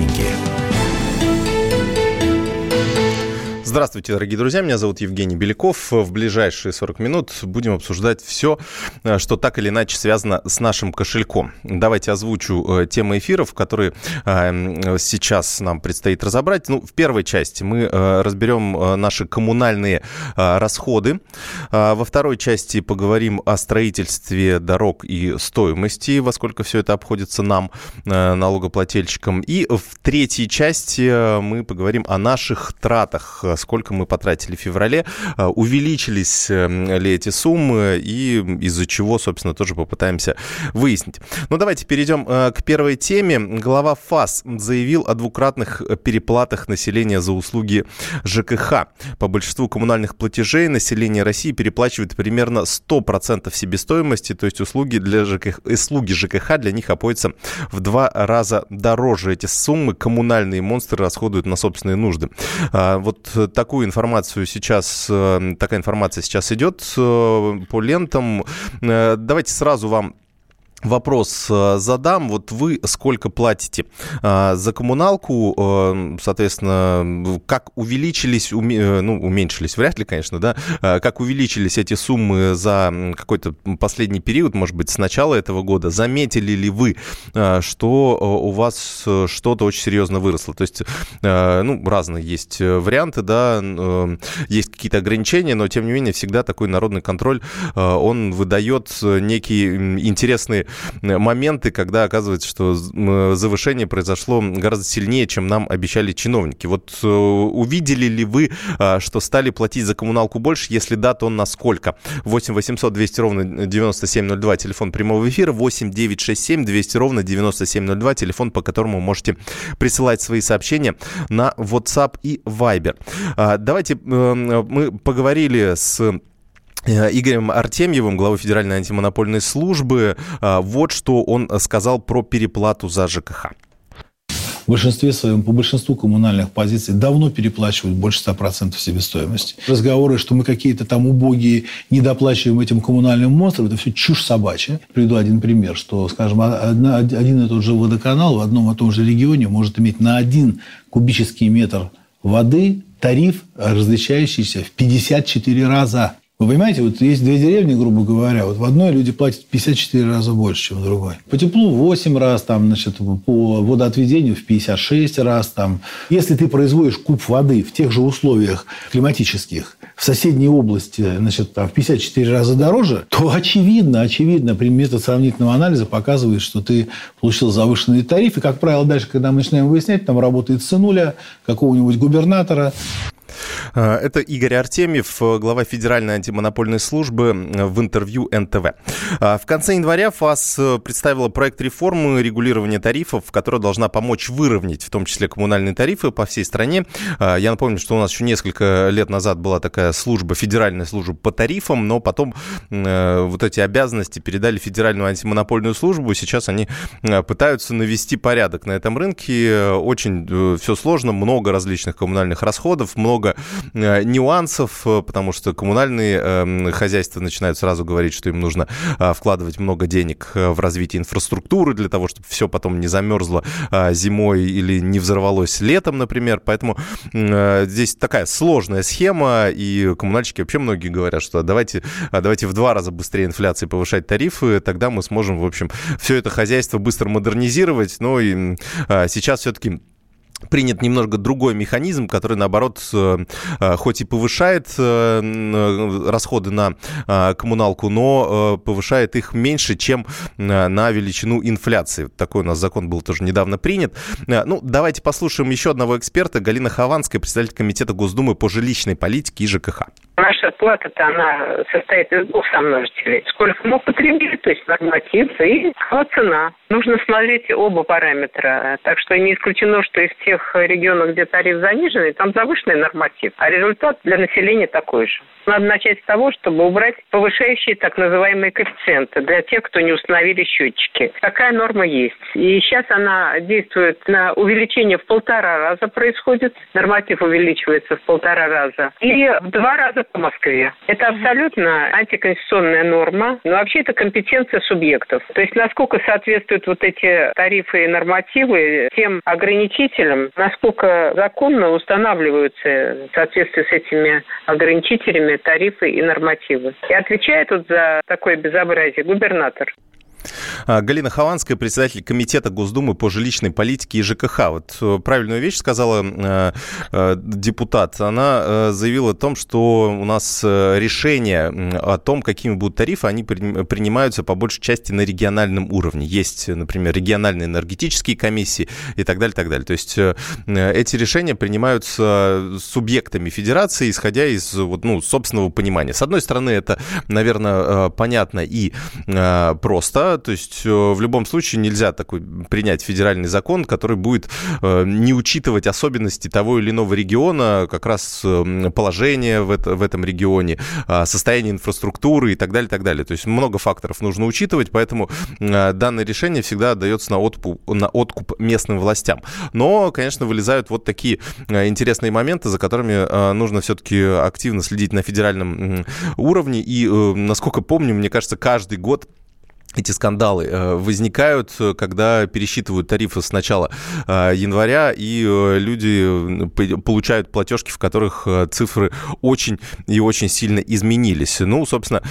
деньги. Здравствуйте, дорогие друзья. Меня зовут Евгений Беляков. В ближайшие 40 минут будем обсуждать все, э, что так или иначе связано с нашим кошельком. Давайте озвучу э, темы эфиров, которые э, сейчас нам предстоит разобрать. Ну, в первой части мы разберем наши коммунальные расходы. Во второй части поговорим о строительстве дорог и стоимости, во сколько все это обходится нам, налогоплательщикам. И в третьей части мы поговорим о наших тратах сколько мы потратили в феврале, а, увеличились эм, ли эти суммы и из-за чего, собственно, тоже попытаемся выяснить. Ну, давайте перейдем э, к первой теме. Глава ФАС заявил о двукратных переплатах населения за услуги ЖКХ. По большинству коммунальных платежей население России переплачивает примерно 100% себестоимости, то есть услуги, для ЖКХ, услуги ЖКХ для них обходятся в два раза дороже. Эти суммы коммунальные монстры расходуют на собственные нужды. А, вот такую информацию сейчас, э, такая информация сейчас идет э, по лентам. Э, давайте сразу вам Вопрос э, задам. Вот вы сколько платите а, за коммуналку? А, соответственно, как увеличились, ну, уменьшились, вряд ли, конечно, да, как увеличились эти суммы за какой-то последний период, может быть, с начала этого года? Заметили ли вы, что у вас что-то очень серьезно выросло? То есть, ну, разные есть варианты, да, есть какие-то ограничения, но, тем не менее, всегда такой народный контроль, он выдает некие интересные моменты, когда оказывается, что завышение произошло гораздо сильнее, чем нам обещали чиновники. Вот э, увидели ли вы, а, что стали платить за коммуналку больше? Если да, то насколько? 8 800 200 ровно 9702, телефон прямого эфира, 8 967 200 ровно 9702, телефон, по которому можете присылать свои сообщения на WhatsApp и Viber. А, давайте э, мы поговорили с Игорем Артемьевым, главой Федеральной антимонопольной службы. Э, вот что он сказал про переплату за ЖКХ. В большинстве своем, по большинству коммунальных позиций давно переплачивают больше 100% себестоимости. Разговоры, что мы какие-то там убогие, недоплачиваем этим коммунальным монстрам, это все чушь собачья. Приведу один пример, что, скажем, один и тот же водоканал в одном и том же регионе может иметь на один кубический метр воды тариф, различающийся в 54 раза. Вы понимаете, вот есть две деревни, грубо говоря, вот в одной люди платят 54 раза больше, чем в другой. По теплу 8 раз, там, значит, по водоотведению в 56 раз. Там. Если ты производишь куб воды в тех же условиях климатических, в соседней области, значит, там, в 54 раза дороже, то очевидно, очевидно, метод сравнительного анализа показывает, что ты получил завышенный тариф. И, как правило, дальше, когда мы начинаем выяснять, там работает сынуля какого-нибудь губернатора, это Игорь Артемьев, э, глава Федеральной антимонопольной службы э, в интервью НТВ. В конце января ФАС представила проект реформы регулирования тарифов, которая должна помочь выровнять, в том числе коммунальные тарифы по всей стране. Я напомню, что у нас еще несколько лет назад была такая служба, федеральная служба по тарифам, но потом вот эти обязанности передали Федеральную антимонопольную службу. Сейчас они пытаются навести порядок на этом рынке. Очень все сложно, много различных коммунальных расходов, много Э, нюансов, э, потому что коммунальные эм, хозяйства начинают сразу говорить, что им нужно э, вкладывать много денег в развитие инфраструктуры для того, чтобы все потом не замерзло зимой или не взорвалось летом, например. Поэтому здесь такая сложная схема, и коммунальщики вообще многие говорят, что давайте, давайте в два раза быстрее инфляции повышать тарифы, тогда мы сможем, в общем, все это хозяйство быстро модернизировать. Но и сейчас все-таки принят немного другой механизм, который, наоборот, э, э, хоть и повышает э, расходы на коммуналку, но повышает их меньше, чем на величину инфляции. Такой у нас закон был тоже недавно принят. Ну, давайте послушаем еще одного эксперта, Галина Хованская, председатель Комитета Госдумы по жилищной политике и ЖКХ. Наша плата-то, она состоит из двух сомножителей. Сколько мы потребили, то есть норматив, и цена. Нужно смотреть оба параметра. Так что не исключено, что из тех тех регионах, где тариф заниженный, там завышенный норматив, а результат для населения такой же. Надо начать с того, чтобы убрать повышающие так называемые коэффициенты для тех, кто не установили счетчики. Такая норма есть. И сейчас она действует на увеличение в полтора раза происходит. Норматив увеличивается в полтора раза. И в два раза по Москве. Это абсолютно антиконституционная норма. Но вообще это компетенция субъектов. То есть насколько соответствуют вот эти тарифы и нормативы тем ограничителям, насколько законно устанавливаются в соответствии с этими ограничителями тарифы и нормативы. И отвечает тут за такое безобразие губернатор. А, Галина Хованская, председатель Комитета Госдумы по жилищной политике и ЖКХ. Вот э, правильную вещь сказала э, э, депутат. Она заявила о том, что у нас решения о том, какими будут тарифы, они принимаются по большей части на региональном уровне. Есть, например, региональные энергетические комиссии и так далее, так далее. То есть эти решения принимаются субъектами федерации, исходя из вот, ну, собственного понимания. С одной стороны, это, наверное, понятно и просто, то есть э, в любом случае нельзя такой принять федеральный закон, который будет э, не учитывать особенности того или иного региона, как раз э, положение в, это, в этом регионе, а, состояние инфраструктуры и так далее, так далее. То есть много факторов нужно учитывать, поэтому данное решение всегда отдается на откуп, на откуп местным властям. Но, конечно, вылезают вот такие интересные моменты, за которыми нужно все-таки активно следить на федеральном уровне. И, насколько помню, мне кажется, каждый год эти скандалы э, возникают, когда пересчитывают тарифы с начала э, января, и э, люди получают платежки, в которых цифры очень и очень сильно изменились. Ну, собственно,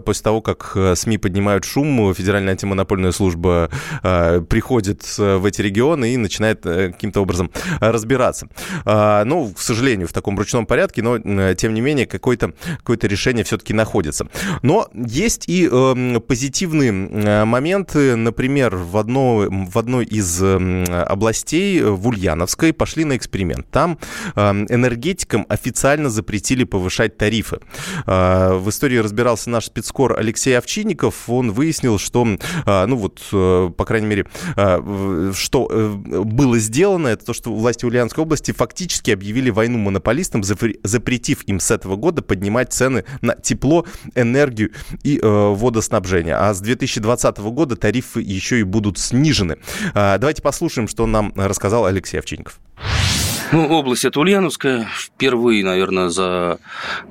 после того, как СМИ поднимают шум, Федеральная антимонопольная служба приходит в эти регионы и начинает каким-то образом разбираться. Ну, к сожалению, в таком ручном порядке, но, тем не менее, какое-то какое решение все-таки находится. Но есть и позитивные Э, моменты, например, в, одно, в одной из областей, э, в Ульяновской, пошли на эксперимент. Там эм, энергетикам официально запретили повышать тарифы. Э, в истории разбирался наш спецкор Алексей Овчинников. Он выяснил, что, ну вот, по крайней мере, что было сделано, это то, что власти Ульяновской области фактически объявили войну монополистам, запретив им с этого года поднимать цены на тепло, энергию и водоснабжение. А с 2000 2020 года тарифы еще и будут снижены. А, давайте послушаем, что нам рассказал Алексей Овчинников. Ну, область это Ульяновская. Впервые, наверное, за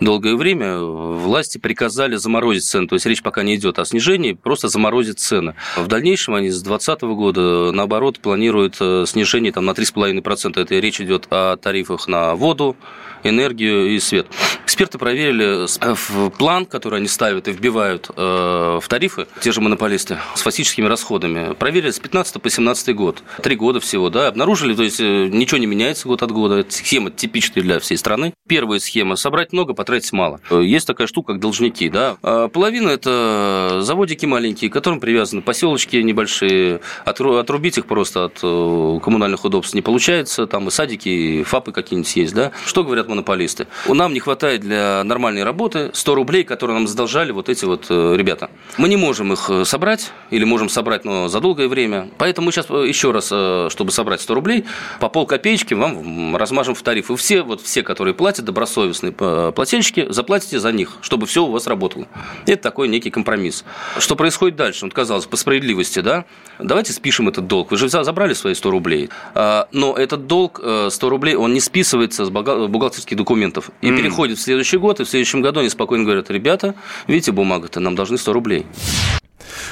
долгое время власти приказали заморозить цены. То есть речь пока не идет о снижении, просто заморозить цены. В дальнейшем они с 2020 года, наоборот, планируют э, снижение там, на 3,5%. Это речь идет о тарифах на воду, энергию и свет. Эксперты проверили э, план, который они ставят и вбивают э, в тарифы, те же монополисты, с фактическими расходами. Проверили с 15 по 17 год. Три года всего, да, обнаружили, то есть э, ничего не меняется год от года. Это схема типичная для всей страны. Первая схема – собрать много, потратить мало. Есть такая штука, как должники, да. А половина – это заводики маленькие, к которым привязаны поселочки небольшие. Отрубить их просто от коммунальных удобств не получается. Там и садики, и фапы какие-нибудь есть, да. Что говорят монополисты. Нам не хватает для нормальной работы 100 рублей, которые нам задолжали вот эти вот э, ребята. Мы не можем их э, собрать, или можем собрать, но за долгое время. Поэтому сейчас э, еще раз, чтобы собрать 100 рублей, по пол копеечки вам размажем в тариф. И все, вот все, которые платят, добросовестные плательщики, заплатите за них, чтобы все у вас работало. Это такой некий компромисс. Что происходит дальше? Вот казалось, по справедливости, да? Давайте спишем этот долг. Вы же забрали свои 100 рублей. А, но этот долг 100 рублей, он не списывается с бухгалтерского бухгалтерских документов. И mm. переходит в следующий год, и в следующем году они спокойно говорят, ребята, видите, бумага-то нам должны 100 рублей.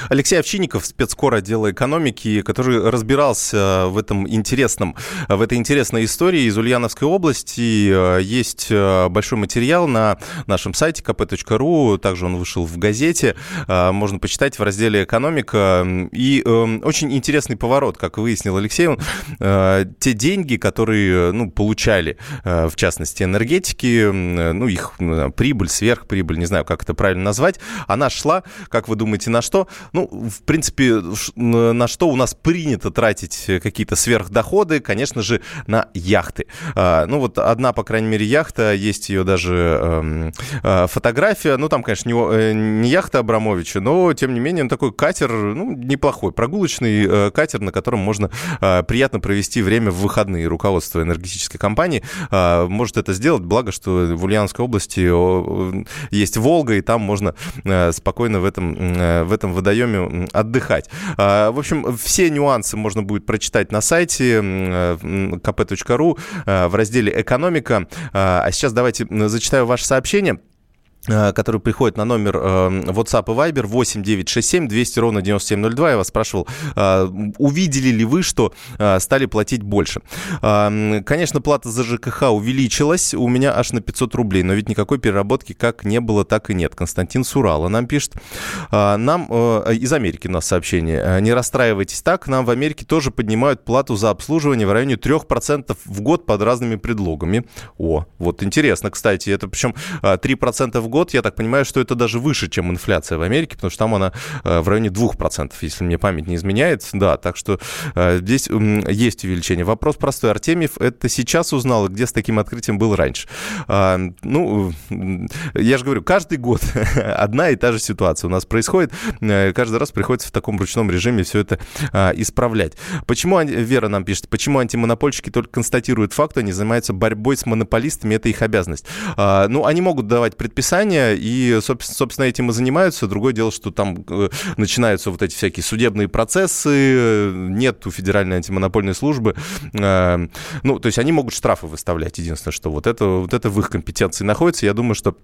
Алексей Овчинников, спецкор отдела экономики, который разбирался в этом интересном, в этой интересной истории из Ульяновской области. Есть э, большой материал на нашем сайте kp.ru, также он вышел в газете, э, можно почитать в разделе «Экономика». И очень интересный поворот, как выяснил Алексей, он, э, те деньги, которые ну, получали, в частности, энергетики, ну, их прибыль, сверхприбыль, не знаю, как это правильно назвать, она шла, как вы думаете, на что? Ну, в принципе, на что у нас принято тратить какие-то сверхдоходы, конечно же, на яхты. А, ну, вот одна, по крайней мере, яхта, есть ее даже эм, э, фотография. Ну, там, конечно, не, э, не яхта Абрамовича, но, тем не менее, он такой катер, ну, неплохой, прогулочный э, катер, на котором можно приятно провести время в выходные. Руководство энергетической компании может это сделать, благо, что в Ульяновской области есть Волга, и там можно спокойно в этом, в этом водоеме отдыхать. В общем, все нюансы можно будет прочитать на сайте kp.ru в разделе «Экономика». А сейчас давайте зачитаю ваше сообщение. Э, который приходит на номер э, WhatsApp и Viber 8 967 200 ровно 9702. Я вас спрашивал, э, увидели ли вы, что стали платить больше? Конечно, плата за ЖКХ увеличилась у меня аж на 500 рублей, но ведь никакой переработки как не было, так и нет. Константин Сурала нам пишет. Нам из Америки у нас сообщение. Не расстраивайтесь так, нам в Америке тоже поднимают плату за обслуживание в районе 3% в год под разными предлогами. О, вот интересно, кстати, это причем 3% в год, я так понимаю, что это даже выше, чем инфляция в Америке, потому что там она э, в районе 2%, если мне память не изменяет. Да, так что э, здесь есть увеличение. Вопрос простой. Артемьев это сейчас узнал, где с таким открытием был раньше? А, ну, я же говорю, каждый год одна и та же ситуация у нас происходит. Э, каждый раз приходится в таком ручном режиме все это а, исправлять. Почему, Вера нам пишет, почему антимонопольщики только констатируют факт, они занимаются борьбой с монополистами, это их обязанность. А, ну, они могут давать предписания, наказания, и, собственно, этим и занимаются. Другое дело, что там э, начинаются вот эти всякие судебные процессы, нет у Федеральной антимонопольной службы. Э, ну, то есть они могут штрафы выставлять. Единственное, что вот это, вот это в их компетенции находится. Я думаю, что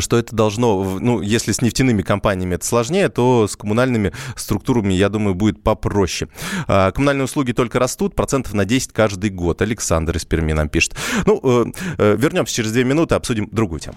что это должно, ну, если с нефтяными компаниями это сложнее, то с коммунальными структурами, я думаю, будет попроще. А, коммунальные услуги только растут, процентов на 10 каждый год. Александр из Перми нам пишет. Ну, э, вернемся через две минуты, обсудим другую тему.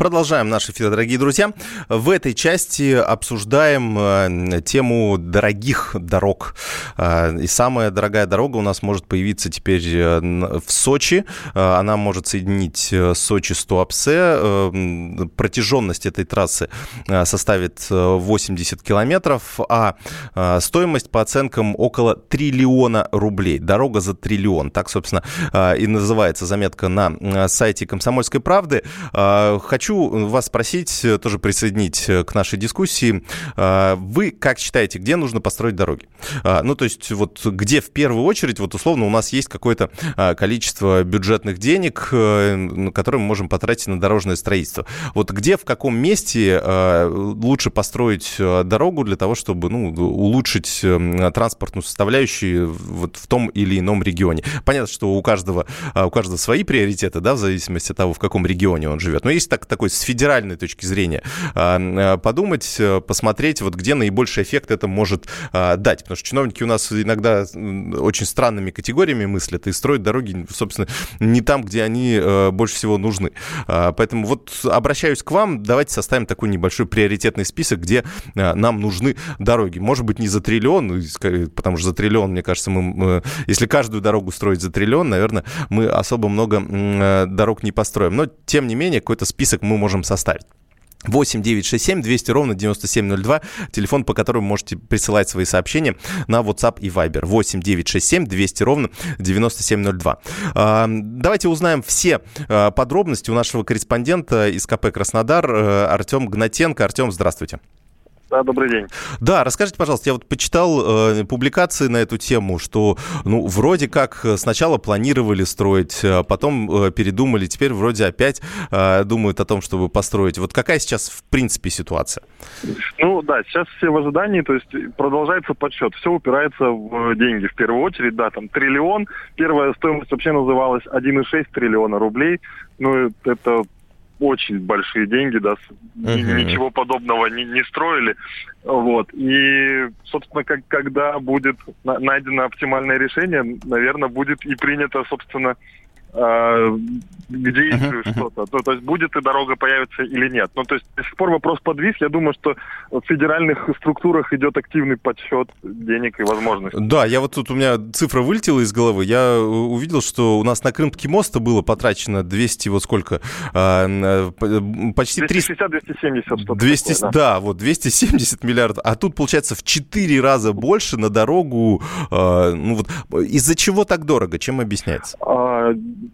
Продолжаем наш эфир, дорогие друзья. В этой части обсуждаем э, тему дорогих дорог. Э, и самая дорогая дорога у нас может появиться теперь э, в Сочи. Она может соединить Сочи с Туапсе. Протяженность этой трассы составит 80 километров, а стоимость по оценкам около триллиона рублей. Дорога за триллион. Так, собственно, и называется заметка на сайте «Комсомольской правды». Хочу хочу вас спросить, э, тоже присоединить э, к нашей дискуссии. А, вы как считаете, где нужно построить дороги? А, ну, то есть вот где в первую очередь, вот условно у нас есть какое-то а, количество бюджетных денег, э, которые мы можем потратить на дорожное строительство. Вот где, в каком месте лучше построить дорогу для того, чтобы ну, улучшить транспортную составляющую вот в том или ином регионе? Понятно, что у каждого, у каждого свои приоритеты, да, в зависимости от того, в каком регионе он живет. Но есть так, такой с федеральной точки зрения а, а, подумать, э, посмотреть, вот где наибольший эффект это может а, дать. Потому что чиновники у нас иногда очень странными категориями мыслят и строят дороги, собственно, не там, где они э, больше всего нужны. Поэтому вот обращаюсь к вам, давайте составим такой небольшой приоритетный список, где нам нужны дороги. Может быть, не за триллион, потому что за триллион, мне кажется, мы, если каждую дорогу строить за триллион, наверное, мы особо много дорог не построим. Но, тем не менее, какой-то список мы можем составить. 8 9 6 7 200 ровно 9702, телефон, по которому можете присылать свои сообщения на WhatsApp и Viber. 8 9 6 7 200 ровно 9702. А, давайте узнаем все а, подробности у нашего корреспондента из КП «Краснодар» э, Артем Гнатенко. Артем, здравствуйте. Да, добрый день. Да, расскажите, пожалуйста, я вот почитал э, публикации на эту тему, что, ну, вроде как сначала планировали строить, а потом э, передумали, теперь вроде опять э, думают о том, чтобы построить. Вот какая сейчас, в принципе, ситуация? Ну, да, сейчас все в ожидании, то есть продолжается подсчет. Все упирается в деньги в первую очередь, да, там триллион. Первая стоимость вообще называлась 1,6 триллиона рублей. Ну, это очень большие деньги, да, uh-huh. ничего подобного не, не строили. Вот. И, собственно, как, когда будет найдено оптимальное решение, наверное, будет и принято, собственно, э, к действию uh-huh, что-то. Ну, то есть будет и дорога появится или нет. Ну, то есть до сих пор вопрос подвис. Я думаю, что в федеральных структурах идет активный подсчет денег и возможностей. Да, я вот тут у меня цифра вылетела из головы. Я увидел, что у нас на Крымский мост было потрачено 200, вот сколько? А, почти 260-270. 200, такое, да. да, вот 270 миллиардов. А тут, получается, в 4 раза больше на дорогу. А, ну вот из-за чего так дорого? Чем объясняется? А,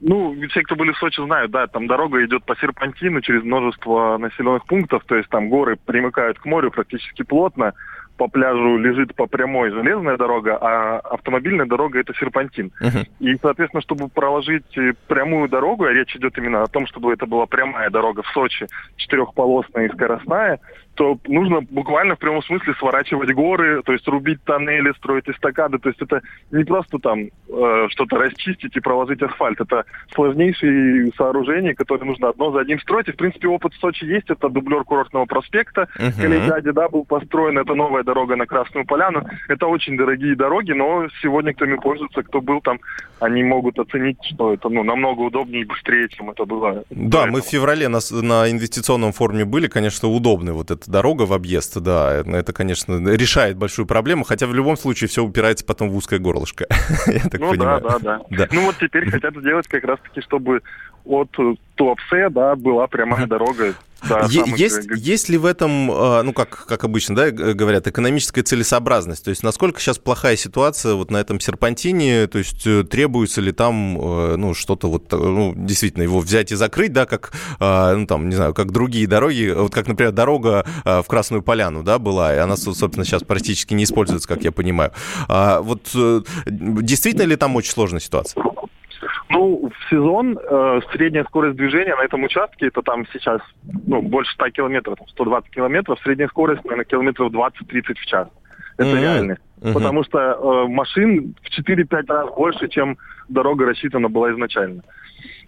ну, все, кто были в Сочи, знают, да, там дорога идет по серпантину через множество населенных пунктов, то есть там горы примыкают к морю практически плотно, по пляжу лежит по прямой железная дорога, а автомобильная дорога это серпантин. Uh-huh. И, соответственно, чтобы проложить прямую дорогу, а речь идет именно о том, чтобы это была прямая дорога в Сочи, четырехполосная и скоростная, то нужно буквально в прямом смысле сворачивать горы, то есть рубить тоннели, строить эстакады. То есть это не просто там э, что-то расчистить и проложить асфальт. Это сложнейшие сооружения, которые нужно одно за одним строить. И, в принципе, опыт в Сочи есть. Это дублер курортного проспекта. Uh-huh. Калейдаде, да, был построен. Это новая дорога на Красную Поляну. Это очень дорогие дороги, но сегодня, кто ими пользуется, кто был там, они могут оценить, что это ну, намного удобнее и быстрее, чем это было. Да, мы в феврале на, на инвестиционном форуме были, конечно, удобный вот это дорога в объезд, да, это, конечно, решает большую проблему, хотя в любом случае все упирается потом в узкое горлышко. Я так ну понимаю. да, да, да. Ну вот теперь хотят сделать как раз-таки, чтобы от Туапсе, да, была прямая дорога да, есть, есть ли в этом, а, ну, как, как обычно, да, говорят, экономическая целесообразность? То есть насколько сейчас плохая ситуация вот на этом серпантине? То есть э, требуется ли там, э, ну, что-то вот, э, ну, действительно, его взять и закрыть, да, как, а, ну, там, не знаю, как другие дороги, вот как, например, дорога а, в Красную Поляну, да, была, и она, собственно, сейчас практически не используется, как я понимаю. Вот действительно ли там очень сложная ситуация? Ну, в сезон э, средняя скорость движения на этом участке, это там сейчас ну, больше 100 километров, 120 километров, средняя скорость, наверное, километров 20-30 в час. Это mm-hmm. реальность. Mm-hmm. Потому что э, машин в 4-5 раз больше, чем дорога рассчитана была изначально.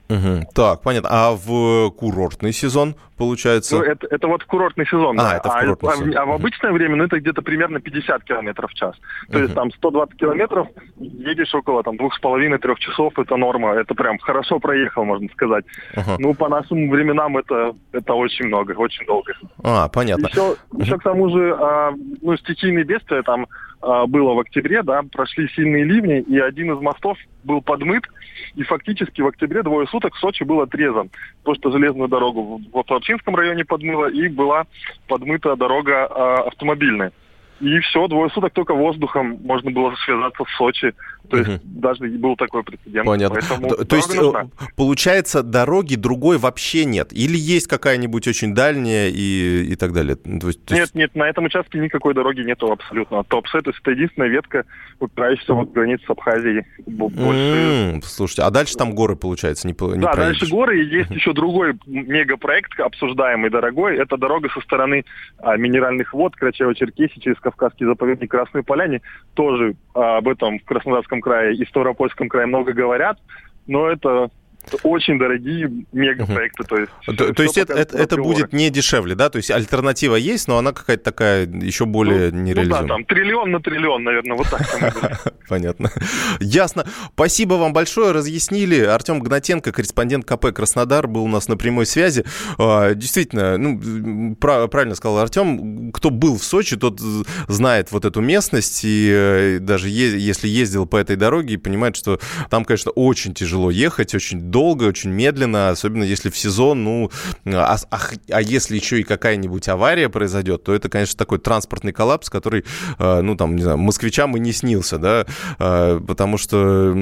Угу. Так, понятно. А в курортный сезон, получается? Ну, это, это вот в курортный сезон. А, да. это в курортный а, сезон. А, а в обычное время, ну, это где-то примерно 50 километров в час. То угу. есть там 120 километров, едешь около там двух с половиной-трех часов, это норма. Это прям хорошо проехал, можно сказать. Угу. Ну, по нашим временам это, это очень много, очень долго. А, понятно. Еще, угу. еще к тому же, а, ну, стихийные бедствия там а, было в октябре, да, прошли сильные ливни, и один из мостов был подмыт, и фактически в октябре двое суток Сочи был отрезан, потому что железную дорогу в Лапшинском районе подмыло, и была подмыта дорога э, автомобильная. И все, двое суток только воздухом можно было связаться в Сочи. То есть угу. даже был такой прецедент. Понятно. То, то есть, нужна. получается, дороги другой вообще нет? Или есть какая-нибудь очень дальняя и, и так далее? То есть, то есть... Нет, нет, на этом участке никакой дороги нету абсолютно. Топсе, то есть это единственная ветка, упирающаяся вот границу с Абхазией. Больше... Mm, слушайте, а дальше там горы, получается, не, не Да, проедешь. дальше горы, и есть еще другой мегапроект, обсуждаемый, дорогой. Это дорога со стороны а, минеральных вод Карачаево-Черкесии через Кавказский заповедник Красной Поляне. Тоже а, об этом в Краснодарском крае и Ставропольском крае много говорят, но это очень дорогие мегапроекты. То есть, то, все, то есть это, это, это будет не дешевле, да? То есть альтернатива есть, но она какая-то такая еще более ну, нереализуемая. Ну да, там триллион на триллион, наверное, вот так. Понятно. Ясно. Спасибо вам большое, разъяснили. Артем Гнатенко, корреспондент КП «Краснодар», был у нас на прямой связи. А, действительно, ну, правильно сказал Артем, кто был в Сочи, тот знает вот эту местность, и э, даже если ездил по этой дороге, понимает, что там, конечно, очень тяжело ехать, очень долго, очень медленно, особенно если в сезон, ну, а, а, а если еще и какая-нибудь авария произойдет, то это, конечно, такой транспортный коллапс, который, э, ну, там, не знаю, москвичам и не снился, да, э, потому что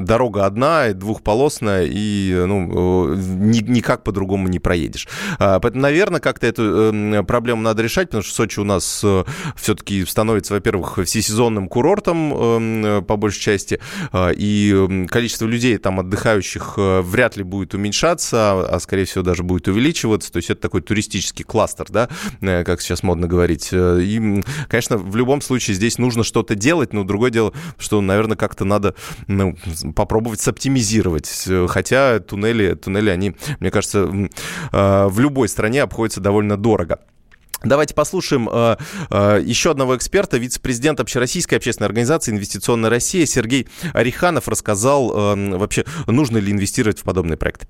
дорога одна, двухполосная, и, ну, ни, никак по-другому не проедешь. Поэтому, наверное, как-то эту проблему надо решать, потому что Сочи у нас э, все-таки становится, во-первых, всесезонным курортом, по большей части, и количество людей там отдыхающих вряд ли будет уменьшаться, а, скорее всего даже будет увеличиваться. То есть это такой туристический кластер, да, как сейчас модно говорить. И, конечно, в любом случае здесь нужно что-то делать, но другое дело, что, наверное, как-то надо ну, попробовать соптимизировать. Хотя туннели, туннели, они, мне кажется, в любой стране обходятся довольно дорого. Давайте послушаем э, э, еще одного эксперта, вице-президент Общероссийской общественной организации «Инвестиционная Россия» Сергей Ореханов рассказал э, вообще, нужно ли инвестировать в подобные проекты.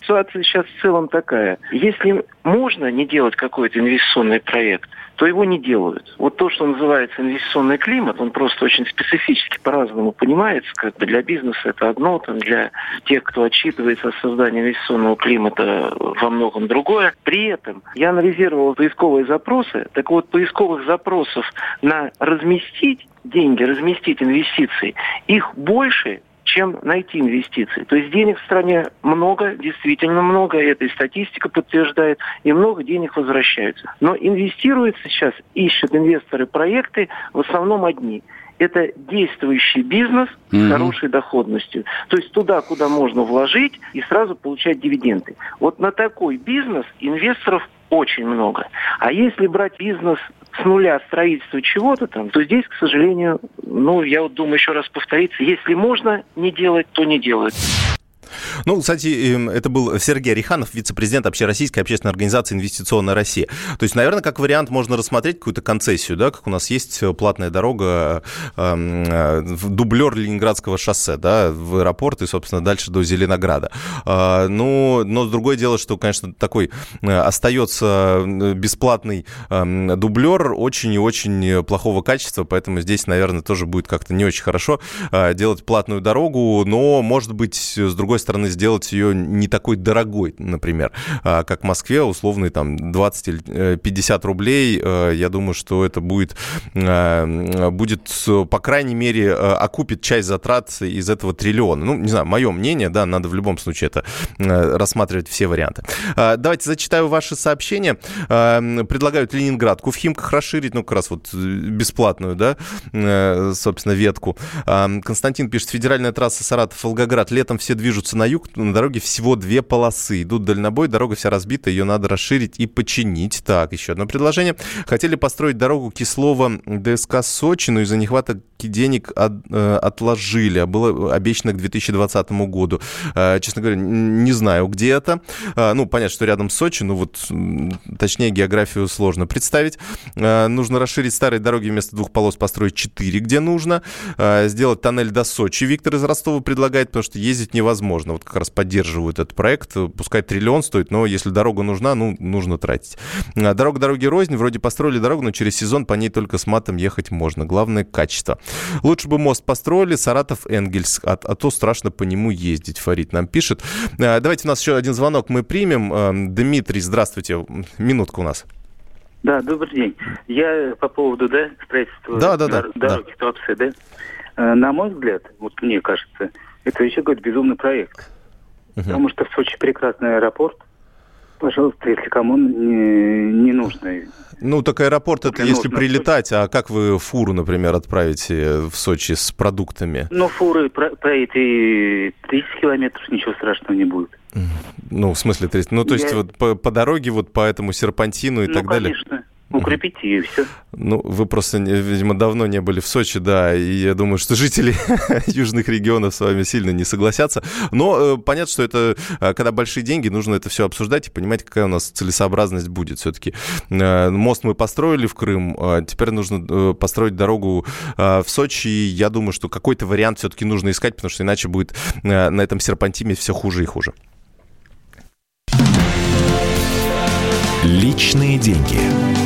Ситуация сейчас в целом такая. Если можно не делать какой-то инвестиционный проект, то его не делают. Вот то, что называется инвестиционный климат, он просто очень специфически по-разному понимается. Как бы для бизнеса это одно, там, для тех, кто отчитывается о создании инвестиционного климата во многом другое. При этом я анализировал поисковые запросы. Так вот, поисковых запросов на разместить деньги, разместить инвестиции, их больше, чем найти инвестиции. То есть денег в стране много, действительно много, это и статистика подтверждает, и много денег возвращаются. Но инвестируют сейчас, ищут инвесторы проекты в основном одни это действующий бизнес mm-hmm. с хорошей доходностью. То есть туда, куда можно вложить и сразу получать дивиденды. Вот на такой бизнес инвесторов очень много. А если брать бизнес с нуля строительства чего-то там, то здесь, к сожалению, ну, я вот думаю еще раз повториться, если можно не делать, то не делать. Ну, кстати, эм, это был Сергей Риханов, вице-президент Общероссийской общественной организации «Инвестиционная Россия». То есть, наверное, как вариант можно рассмотреть какую-то концессию, да, как у нас есть платная дорога, э, э, дублер Ленинградского шоссе, да, в аэропорт и, собственно, дальше до Зеленограда. Э, ну, но другое дело, что, конечно, такой э, остается бесплатный э, дублер очень и очень плохого качества, поэтому здесь, наверное, тоже будет как-то не очень хорошо э, делать платную дорогу, но, может быть, с другой стороны, стороны, сделать ее не такой дорогой, например, а, как в Москве, условный там 20 или 50 э, рублей. Э, я думаю, что это будет, э, будет по крайней мере, окупит часть затрат из этого триллиона. Ну, не знаю, мое мнение, да, надо в любом случае это рассматривать все варианты. Давайте зачитаю ваши сообщения. Предлагают Ленинградку в Химках расширить, ну, как раз вот бесплатную, да, собственно, ветку. Константин пишет, федеральная трасса Саратов-Волгоград. Летом все движутся на юг, на дороге всего две полосы. Идут дальнобой, дорога вся разбита, ее надо расширить и починить. Так, еще одно предложение. Хотели построить дорогу Кислова-ДСК Сочи, но из-за нехватки денег от, э, отложили, а было обещано к 2020 году. Э, честно говоря, не знаю, где это. Э, ну, понятно, что рядом с Сочи, но вот точнее географию сложно представить. Нужно расширить старые дороги вместо двух полос построить четыре, где нужно. Сделать тоннель до Сочи. Виктор из Ростова предлагает, потому что ездить невозможно вот как раз поддерживают этот проект. Пускай триллион стоит, но если дорога нужна, ну, нужно тратить. А, дорога дороги рознь. Вроде построили дорогу, но через сезон по ней только с матом ехать можно. Главное – качество. Лучше бы мост построили, Саратов-Энгельс, а, а то страшно по нему ездить, Фарид нам пишет. А, давайте у нас еще один звонок мы примем. Дмитрий, здравствуйте. Минутка у нас. Да, добрый день. Я по поводу да, строительства да, да, да, дороги да. Туапсе, да. Э, на мой взгляд, вот мне кажется, это еще какой-то безумный проект. Угу. Потому что в Сочи прекрасный аэропорт. Пожалуйста, если кому не, не нужно. Ну, так аэропорт это если прилетать, а как вы фуру, например, отправите в Сочи с продуктами? Ну, фуры про, проедете 30 километров, ничего страшного не будет. Ну, в смысле 30? Ну, то Я... есть вот по, по дороге, вот по этому серпантину и ну, так конечно. далее? укрепить ее, и все. Ну, вы просто, видимо, давно не были в Сочи, да, и я думаю, что жители южных регионов с вами сильно не согласятся. Но э, понятно, что это, э, когда большие деньги, нужно это все обсуждать и понимать, какая у нас целесообразность будет все-таки. Э, мост мы построили в Крым, э, теперь нужно э, построить дорогу э, в Сочи. И я думаю, что какой-то вариант все-таки нужно искать, потому что иначе будет э, на этом серпантиме все хуже и хуже. Личные деньги.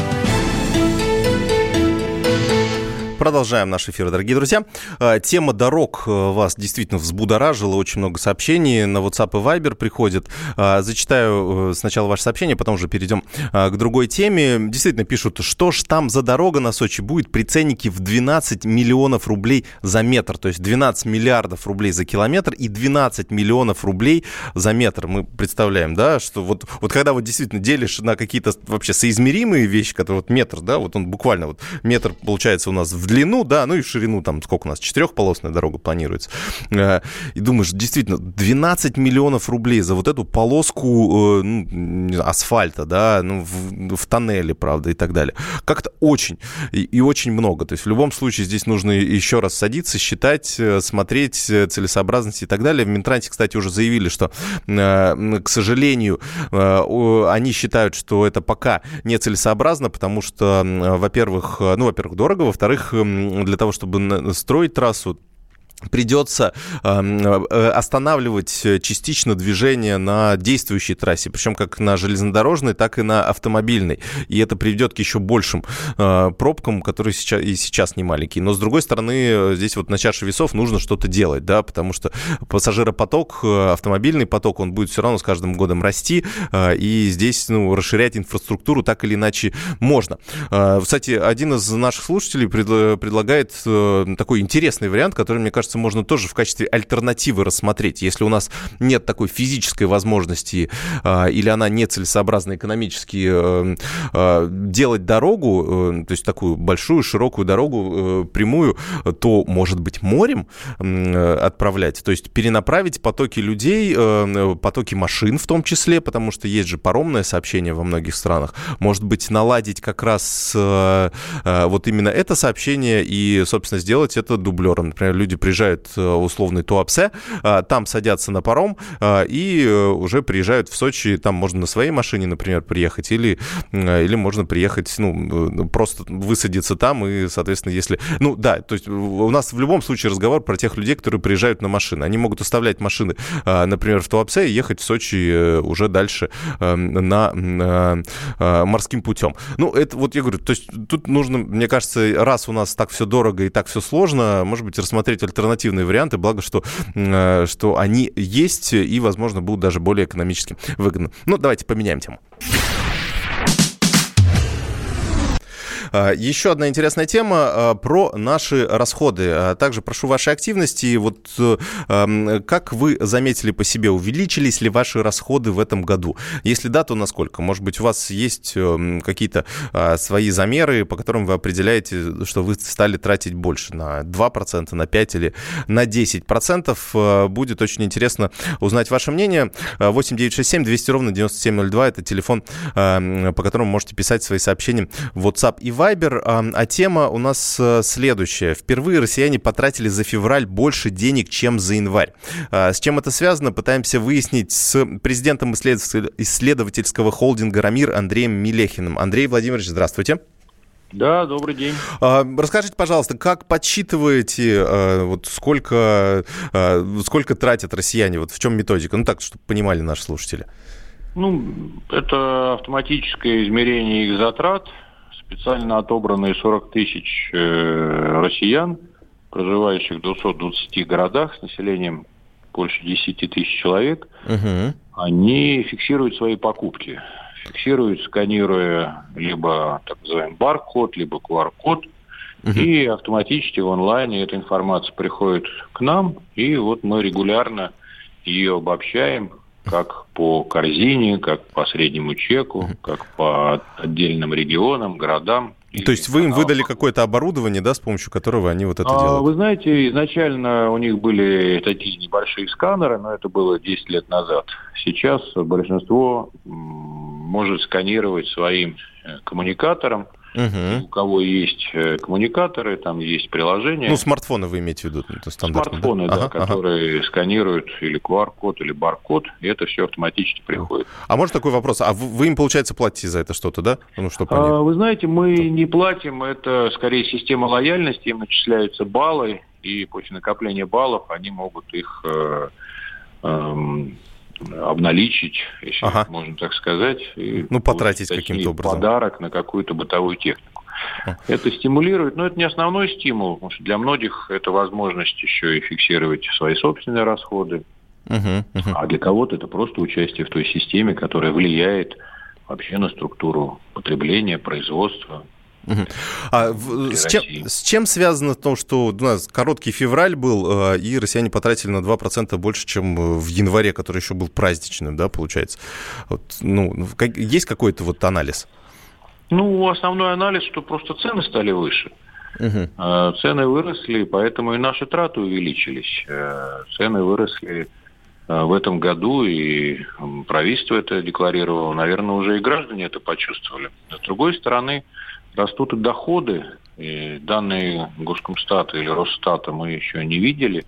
Продолжаем наш эфир, дорогие друзья. А, тема дорог э, вас действительно взбудоражила. Очень много сообщений на WhatsApp и Viber приходит. А, зачитаю э, сначала ваше сообщение, потом уже перейдем к другой теме. Действительно пишут, что ж там за дорога на Сочи будет при ценнике в 12 миллионов рублей за метр. То есть 12 миллиардов рублей за километр и 12 миллионов рублей за метр. Мы представляем, да, что вот, вот когда вот действительно делишь на какие-то вообще соизмеримые вещи, которые вот метр, да, вот он буквально вот метр получается у нас в длину, да, ну и в ширину, там, сколько у нас, четырехполосная дорога планируется. Э, и думаешь, действительно, 12 миллионов рублей за вот эту полоску э, ну, асфальта, да, ну, в, в тоннеле, правда, и так далее. Как-то очень и, и очень много. То есть в любом случае здесь нужно еще раз садиться, считать, э, смотреть целесообразность и так далее. В Минтрансе, кстати, уже заявили, что, к сожалению, они считают, что это пока нецелесообразно, потому что, во-первых, ну, во-первых, дорого, во-вторых, для того, чтобы строить трассу, придется эм, э, останавливать частично движение на действующей трассе, причем как на железнодорожной, так и на автомобильной. И это приведет к еще большим э, пробкам, которые сейчас, и сейчас не маленькие. Но, с другой стороны, здесь вот на чаше весов нужно что-то делать, да, потому что пассажиропоток, э, автомобильный поток, он будет все равно с каждым годом расти, и здесь, ну, расширять инфраструктуру так или иначе можно. Кстати, один из наших слушателей предлагает такой интересный вариант, который, мне кажется, кажется, можно тоже в качестве альтернативы рассмотреть. Если у нас нет такой физической возможности а, или она нецелесообразна экономически э, э, делать дорогу, э, то есть такую большую, широкую дорогу, прямую, то, может быть, морем отправлять, то есть перенаправить потоки людей, потоки машин в том числе, потому что есть же паромное сообщение во многих странах. Может быть, наладить как раз вот именно это сообщение и, собственно, сделать это дублером. Например, люди приезжают приезжают э, условный Туапсе, э, там садятся на паром э, и уже приезжают в Сочи, там можно на своей машине, например, приехать, или, или можно приехать, ну, просто высадиться там, и, соответственно, если... Ну, да, то есть у нас в любом случае разговор про тех людей, которые приезжают на машины. Они могут оставлять машины, например, в Туапсе и ехать в Сочи уже дальше на морским путем. Ну, это вот я говорю, то есть тут нужно, мне кажется, раз у нас так все дорого и так все сложно, может быть, рассмотреть альтернативу альтернативные варианты, благо, что, э, что они есть и, возможно, будут даже более экономически выгодны. Ну, давайте поменяем тему. Еще одна интересная тема а, про наши расходы. А, также прошу вашей активности. Вот как вы заметили по себе, увеличились ли ваши расходы в этом году? Если да, то насколько? Может быть, у вас есть какие-то свои замеры, по которым вы определяете, что вы стали тратить больше на 2%, на 5% или на 10%. Будет очень интересно узнать ваше мнение. 8 967 200 ровно 9702 это телефон, по которому можете писать свои сообщения в WhatsApp и Viber. А тема у нас э, следующая. Впервые россияне потратили за февраль больше денег, чем за январь. А, с чем это связано, пытаемся выяснить с президентом исследовательского холдинга «Рамир» Андреем Милехиным. Андрей Владимирович, здравствуйте. Да, добрый день. А, расскажите, пожалуйста, как подсчитываете, вот сколько, сколько тратят россияне, вот в чем методика? Ну так, чтобы понимали наши слушатели. Ну, это автоматическое измерение их затрат специально отобранные 40 тысяч э, россиян, проживающих в 220 городах с населением больше 10 тысяч человек, угу. они фиксируют свои покупки. Фиксируют, сканируя либо так называемый бар-код, либо QR-код, угу. и автоматически в онлайне эта информация приходит к нам, и вот мы регулярно ее обобщаем, как по корзине, как по среднему чеку, как по отдельным регионам, городам. То есть вы им выдали какое-то оборудование, да, с помощью которого они вот это а, делают? Вы знаете, изначально у них были такие небольшие сканеры, но это было 10 лет назад. Сейчас большинство может сканировать своим э, коммуникатором, Угу. У кого есть э, коммуникаторы, там есть приложения. Ну, смартфоны вы имеете в виду? Это смартфоны, да, да ага, которые ага. сканируют или QR-код, или бар-код, и это все автоматически приходит. А может такой вопрос? А вы, им, получается, платите за это что-то, да? Ну, что а, вы знаете, мы что? не платим, это скорее система лояльности, им начисляются баллы, и после накопления баллов они могут их э, э, обналичить, если ага. можно так сказать. И ну, потратить каким-то образом. Подарок на какую-то бытовую технику. Это стимулирует, но это не основной стимул, потому что для многих это возможность еще и фиксировать свои собственные расходы. Uh-huh, uh-huh. А для кого-то это просто участие в той системе, которая влияет вообще на структуру потребления, производства. А с чем, с чем связано то, что у нас короткий февраль был, э, и россияне потратили на 2% больше, чем в январе, который еще был праздничным, да, получается? Вот, ну, есть какой-то вот анализ? Ну, основной анализ, что просто цены стали выше. Угу. Цены выросли, поэтому и наши траты увеличились. Э, цены выросли э, в этом году, и правительство это декларировало. Наверное, уже и граждане это почувствовали. С другой стороны, растут и доходы. И данные Госкомстата или Росстата мы еще не видели.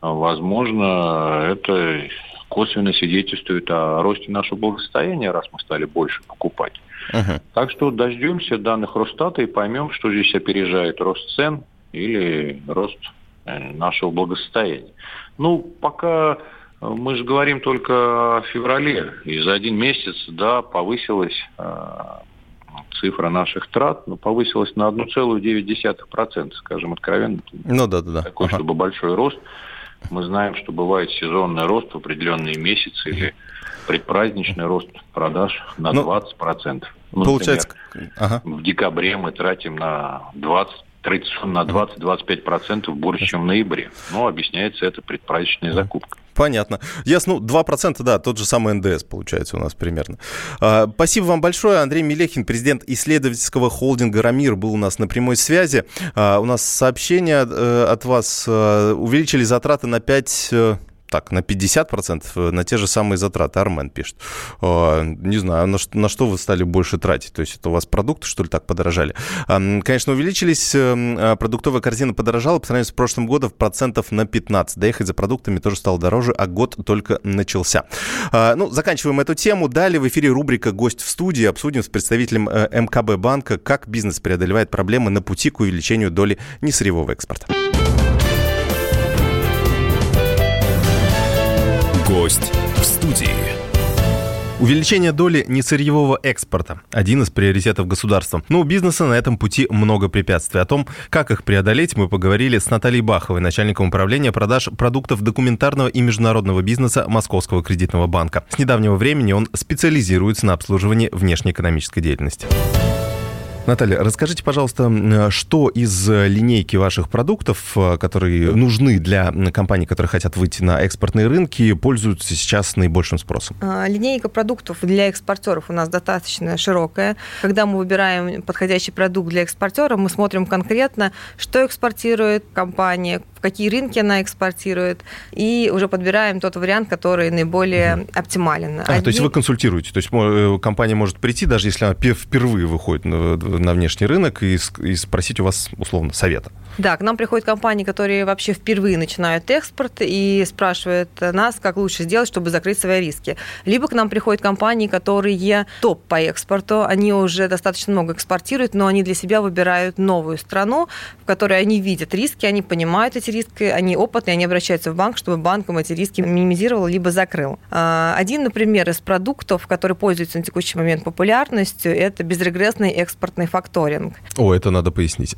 Возможно, это косвенно свидетельствует о росте нашего благосостояния, раз мы стали больше покупать. Uh-huh. Так что дождемся данных Росстата и поймем, что здесь опережает рост цен или рост э, нашего благосостояния. Ну, пока э, мы же говорим только о феврале, и за один месяц, да, повысилась э, цифра наших трат, но повысилась на 1,9%, скажем откровенно. Ну да, да, да. Такой, ага. чтобы большой рост. Мы знаем, что бывает сезонный рост в определенные месяцы или предпраздничный рост продаж на ну, 20%. Ну, получается, например, ага. в декабре мы тратим на 20 традиционно на 20-25% больше, чем в ноябре. Но объясняется это предпраздничной закупкой. Понятно. Ясно. Ну, 2%, да, тот же самый НДС получается у нас примерно. А, спасибо вам большое. Андрей Мелехин, президент исследовательского холдинга «Рамир», был у нас на прямой связи. А, у нас сообщение э, от вас. Э, увеличили затраты на 5 так, на 50% э, на те же самые затраты. Армен пишет. Не знаю, на что, на что вы стали больше тратить? То есть это у вас продукты, что ли, так подорожали? Конечно, увеличились, эм, а продуктовая корзина подорожала по сравнению с прошлым годом процентов на 15. Доехать за продуктами тоже стало дороже, а год только начался. А, ну, заканчиваем эту тему. Далее в эфире рубрика «Гость в студии». Обсудим с представителем э, МКБ банка, как бизнес преодолевает проблемы на пути к увеличению доли несырьевого экспорта. Гость в студии. Увеличение доли несырьевого экспорта – один из приоритетов государства. Но у бизнеса на этом пути много препятствий. О том, как их преодолеть, мы поговорили с Натальей Баховой, начальником управления продаж продуктов документарного и международного бизнеса Московского кредитного банка. С недавнего времени он специализируется на обслуживании внешнеэкономической деятельности. Наталья, расскажите, пожалуйста, что из линейки ваших продуктов, э, которые нужны для компаний, которые хотят выйти на экспортные рынки, пользуются сейчас наибольшим спросом? А, линейка продуктов для экспортеров у нас достаточно широкая. Когда мы выбираем подходящий продукт для экспортера, мы смотрим конкретно, что экспортирует компания, какие рынки она экспортирует, и уже подбираем тот вариант, который наиболее угу. оптимален. А, Одни... То есть вы консультируете, то есть э, компания может прийти, даже если она впервые выходит на внешний рынок, и, и спросить у вас, условно, совета? Да, к нам приходят компании, которые вообще впервые начинают экспорт и спрашивают нас, как лучше сделать, чтобы закрыть свои риски. Либо к нам приходят компании, которые топ по экспорту, они уже достаточно много экспортируют, но они для себя выбирают новую страну, в которой они видят риски, они понимают эти риски, они опытные, они обращаются в банк, чтобы банк им эти риски минимизировал либо закрыл. А, один, например, из продуктов, который пользуется на текущий момент популярностью, это безрегрессный экспортный факторинг. О, это надо пояснить.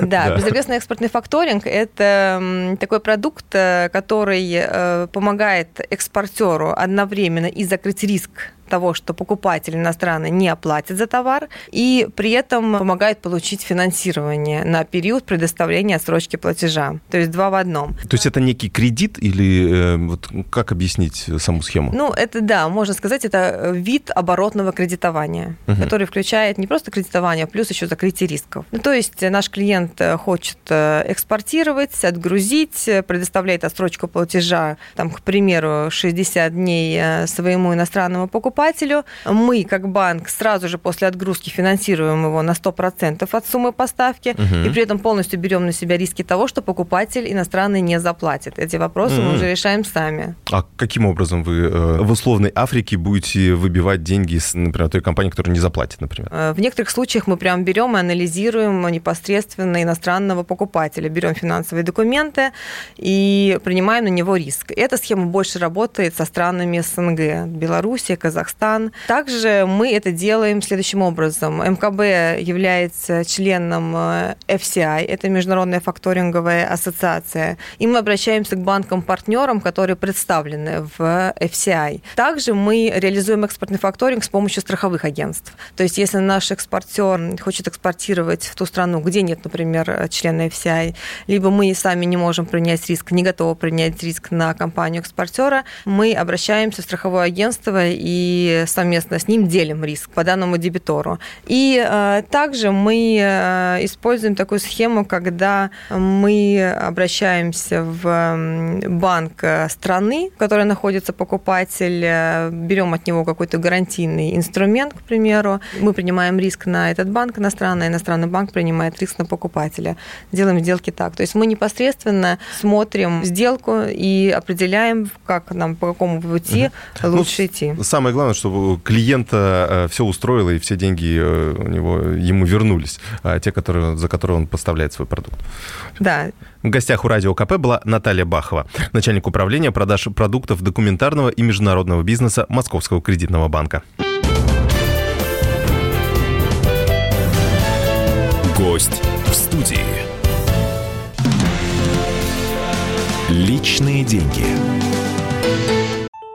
Да, безрегрессный экспортный факторинг – это такой продукт, э, который э, помогает экспортеру одновременно и закрыть риск того, что покупатель иностранный не оплатит за товар, и при этом помогает получить финансирование на период предоставления отсрочки платежа. То есть два в одном. То есть это некий кредит или э, вот как объяснить саму схему? Ну, это да, можно сказать, это вид оборотного кредитования, угу. который включает не просто кредитование, а плюс еще закрытие рисков. Ну, то есть наш клиент э, хочет э, экспортировать, отгрузить, предоставляет отсрочку платежа, там, к примеру, 60 дней своему иностранному покупателю, покупателю. Мы, как банк, сразу же после отгрузки финансируем его на 100% от суммы поставки, угу. и при этом полностью берем на себя риски того, что покупатель иностранный не заплатит. Эти вопросы угу. мы уже решаем сами. А каким образом вы э, в условной Африке будете выбивать деньги, с, например, той компании, которая не заплатит, например? Э, в некоторых случаях мы прям берем и анализируем непосредственно иностранного покупателя, берем финансовые документы и принимаем на него риск. Эта схема больше работает со странами СНГ, Белоруссия, Казахстан. Также мы это делаем следующим образом. МКБ является членом э, FCI, это Международная факторинговая ассоциация, и мы обращаемся к банкам-партнерам, которые представлены в FCI. Также мы реализуем экспортный факторинг с помощью страховых агентств. То есть если наш экспортер хочет экспортировать в ту страну, где нет, например, члена FCI, либо мы сами не можем принять риск, не готовы принять риск на компанию-экспортера, мы обращаемся в страховое агентство и совместно с ним делим риск по данному дебитору. И э, также мы э, используем такую схему, когда мы обращаемся в банк э, страны, в которой находится покупатель, берем от него какой-то гарантийный инструмент, к примеру, мы принимаем риск на этот банк иностранный, иностранный банк принимает риск на покупателя. Делаем сделки так. То есть мы непосредственно смотрим сделку и определяем, как нам, по какому пути угу. лучше ну, идти. Самое главное, чтобы клиента э, все устроило и все деньги э, у него, ему вернулись, а те, которые, за которые он поставляет свой продукт. Да. В гостях у Радио КП была Наталья Бахова, начальник управления продаж продуктов документарного и международного бизнеса Московского кредитного банка. Гость в студии. Личные деньги.